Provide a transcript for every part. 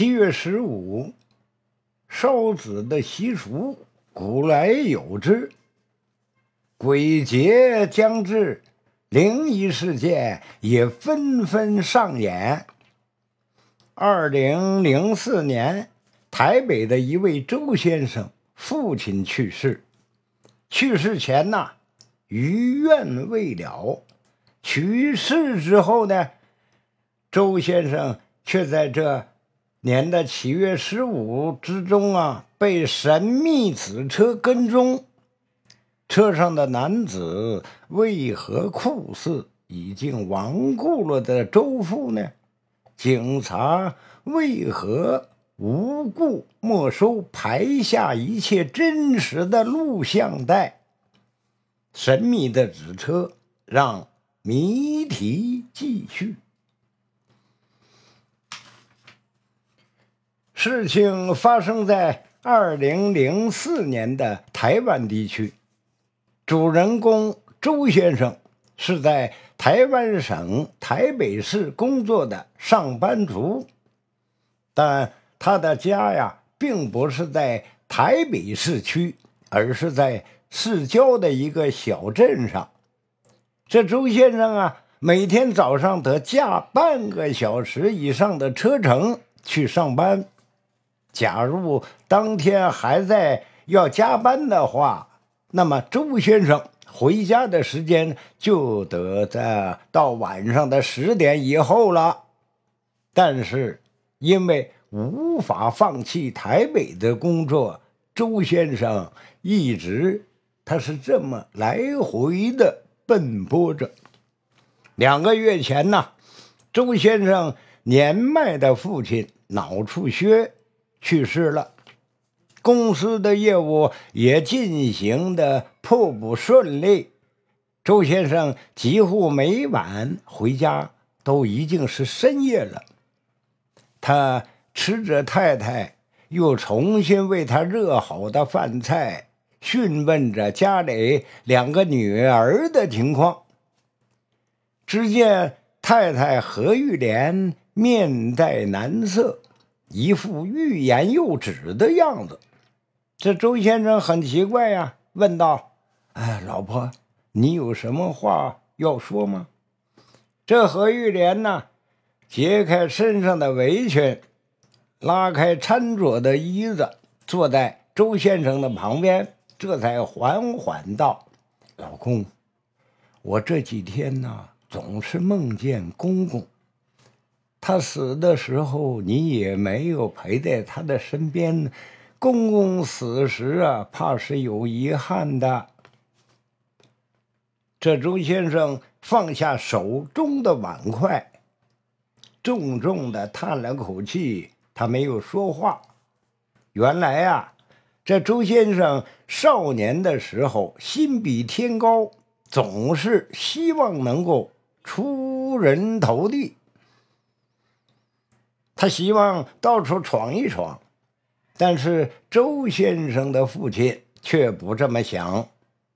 七月十五，烧纸的习俗古来有之。鬼节将至，灵异事件也纷纷上演。二零零四年，台北的一位周先生父亲去世，去世前呐，余愿未了。去世之后呢，周先生却在这。年的七月十五之中啊，被神秘子车跟踪，车上的男子为何酷似已经亡故了的周父呢？警察为何无故没收拍下一切真实的录像带？神秘的纸车让谜题继续。事情发生在二零零四年的台湾地区，主人公周先生是在台湾省台北市工作的上班族，但他的家呀，并不是在台北市区，而是在市郊的一个小镇上。这周先生啊，每天早上得驾半个小时以上的车程去上班。假如当天还在要加班的话，那么周先生回家的时间就得在到晚上的十点以后了。但是因为无法放弃台北的工作，周先生一直他是这么来回的奔波着。两个月前呢，周先生年迈的父亲脑出血。去世了，公司的业务也进行的颇不顺利。周先生几乎每晚回家都已经是深夜了。他吃着太太又重新为他热好的饭菜，询问着家里两个女儿的情况。只见太太何玉莲面带难色。一副欲言又止的样子，这周先生很奇怪呀，问道：“哎，老婆，你有什么话要说吗？”这何玉莲呢，揭开身上的围裙，拉开餐桌的椅子，坐在周先生的旁边，这才缓缓道：“老公，我这几天呢，总是梦见公公。”他死的时候，你也没有陪在他的身边。公公死时啊，怕是有遗憾的。这周先生放下手中的碗筷，重重的叹了口气，他没有说话。原来啊，这周先生少年的时候心比天高，总是希望能够出人头地。他希望到处闯一闯，但是周先生的父亲却不这么想。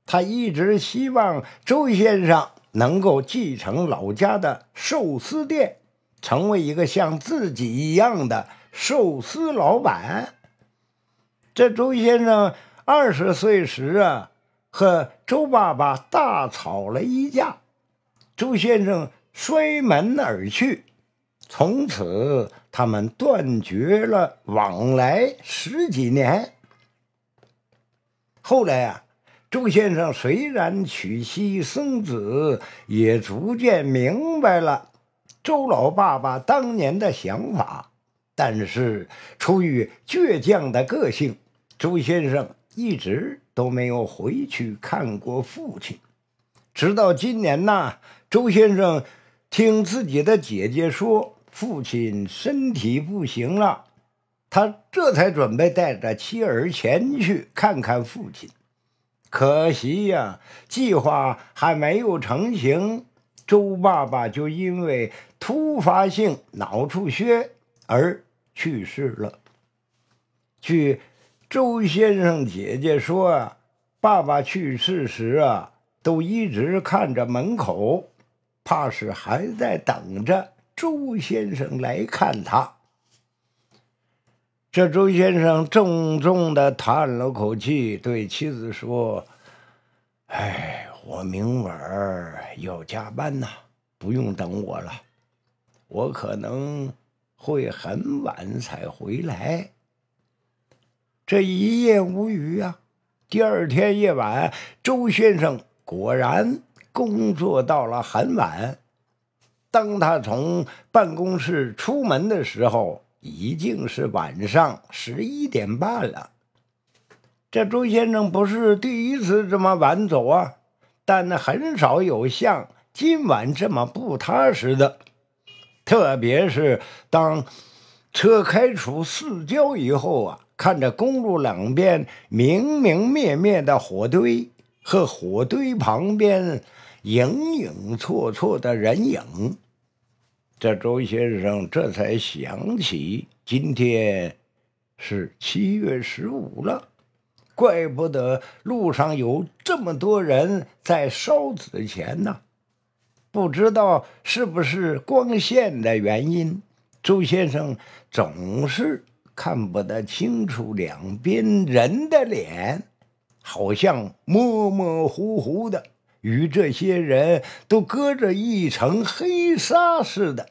他一直希望周先生能够继承老家的寿司店，成为一个像自己一样的寿司老板。这周先生二十岁时啊，和周爸爸大吵了一架，周先生摔门而去。从此，他们断绝了往来十几年。后来啊，周先生虽然娶妻生子，也逐渐明白了周老爸爸当年的想法，但是出于倔强的个性，周先生一直都没有回去看过父亲。直到今年呐，周先生听自己的姐姐说。父亲身体不行了，他这才准备带着妻儿前去看看父亲。可惜呀，计划还没有成型，周爸爸就因为突发性脑出血而去世了。据周先生姐姐说，爸爸去世时啊，都一直看着门口，怕是还在等着。周先生来看他。这周先生重重的叹了口气，对妻子说：“哎，我明晚要加班呐，不用等我了。我可能会很晚才回来。”这一夜无语啊。第二天夜晚，周先生果然工作到了很晚。当他从办公室出门的时候，已经是晚上十一点半了。这周先生不是第一次这么晚走啊，但很少有像今晚这么不踏实的。特别是当车开出市郊以后啊，看着公路两边明明灭灭的火堆和火堆旁边影影绰绰的人影。这周先生这才想起，今天是七月十五了，怪不得路上有这么多人在烧纸钱呢。不知道是不是光线的原因，周先生总是看不得清楚两边人的脸，好像模模糊糊的，与这些人都隔着一层黑纱似的。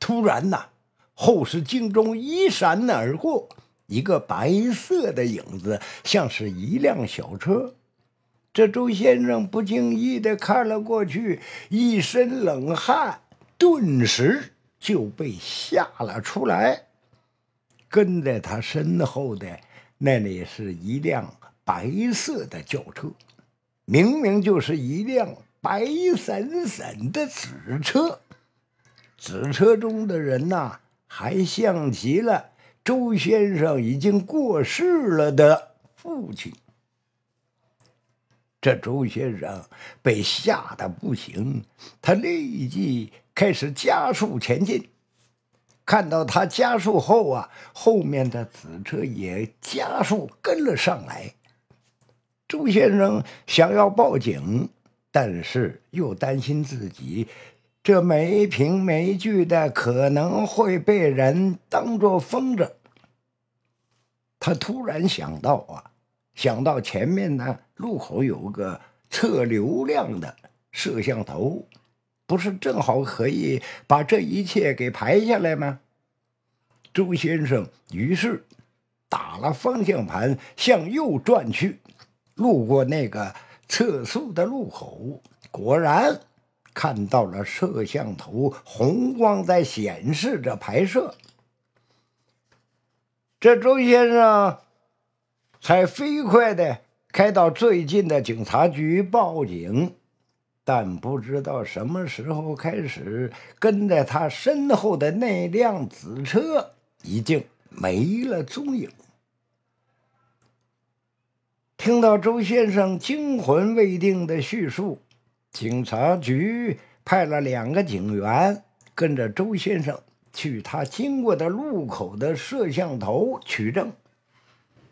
突然呐，后视镜中一闪而过一个白色的影子，像是一辆小车。这周先生不经意的看了过去，一身冷汗，顿时就被吓了出来。跟在他身后的那里是一辆白色的轿车，明明就是一辆白闪闪的纸车。纸车中的人呐，还像极了周先生已经过世了的父亲。这周先生被吓得不行，他立即开始加速前进。看到他加速后啊，后面的纸车也加速跟了上来。周先生想要报警，但是又担心自己。这没凭没据的可能会被人当作疯子。他突然想到啊，想到前面呢路口有个测流量的摄像头，不是正好可以把这一切给拍下来吗？周先生于是打了方向盘向右转去，路过那个测速的路口，果然。看到了摄像头红光在显示着拍摄，这周先生才飞快的开到最近的警察局报警，但不知道什么时候开始，跟在他身后的那辆紫车已经没了踪影。听到周先生惊魂未定的叙述。警察局派了两个警员跟着周先生去他经过的路口的摄像头取证。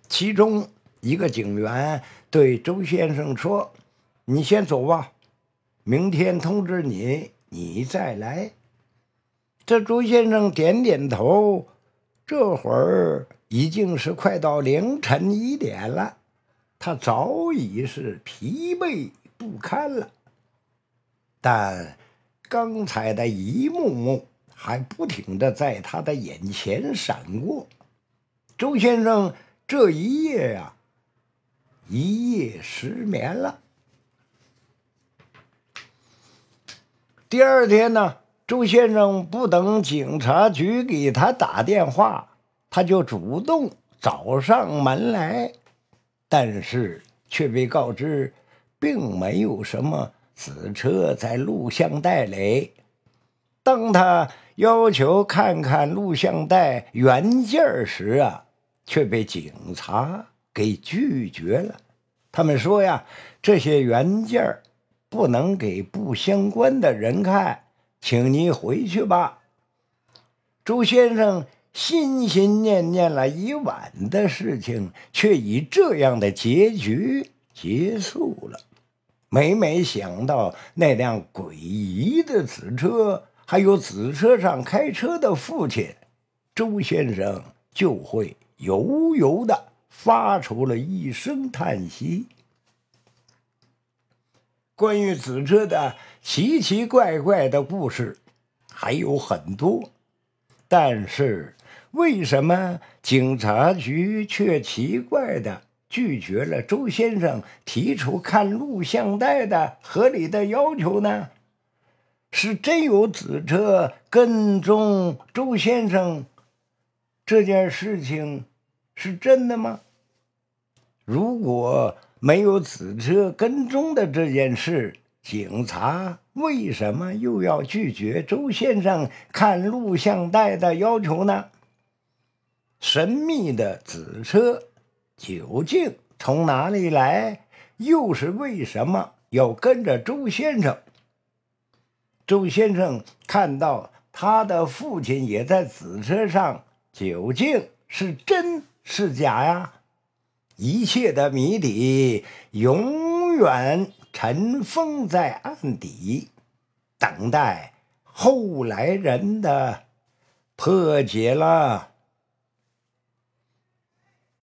其中一个警员对周先生说：“你先走吧，明天通知你，你再来。”这周先生点点头。这会儿已经是快到凌晨一点了，他早已是疲惫不堪了。但刚才的一幕幕还不停的在他的眼前闪过。周先生这一夜呀，一夜失眠了。第二天呢，周先生不等警察局给他打电话，他就主动找上门来，但是却被告知，并没有什么。此车在录像带里。当他要求看看录像带原件时啊，却被警察给拒绝了。他们说呀，这些原件不能给不相关的人看，请你回去吧。周先生心心念念了一晚的事情，却以这样的结局结束了。每每想到那辆诡异的紫车，还有紫车上开车的父亲，周先生就会悠悠的发出了一声叹息。关于子车的奇奇怪怪的故事还有很多，但是为什么警察局却奇怪的拒绝了周先生提出看录像带的合理的要求呢？是真有子车跟踪周先生这件事情是真的吗？如果没有子车跟踪的这件事，警察为什么又要拒绝周先生看录像带的要求呢？神秘的子车究竟从哪里来？又是为什么要跟着周先生？周先生看到他的父亲也在子车上，究竟是真是假呀？一切的谜底永远尘封在案底，等待后来人的破解了。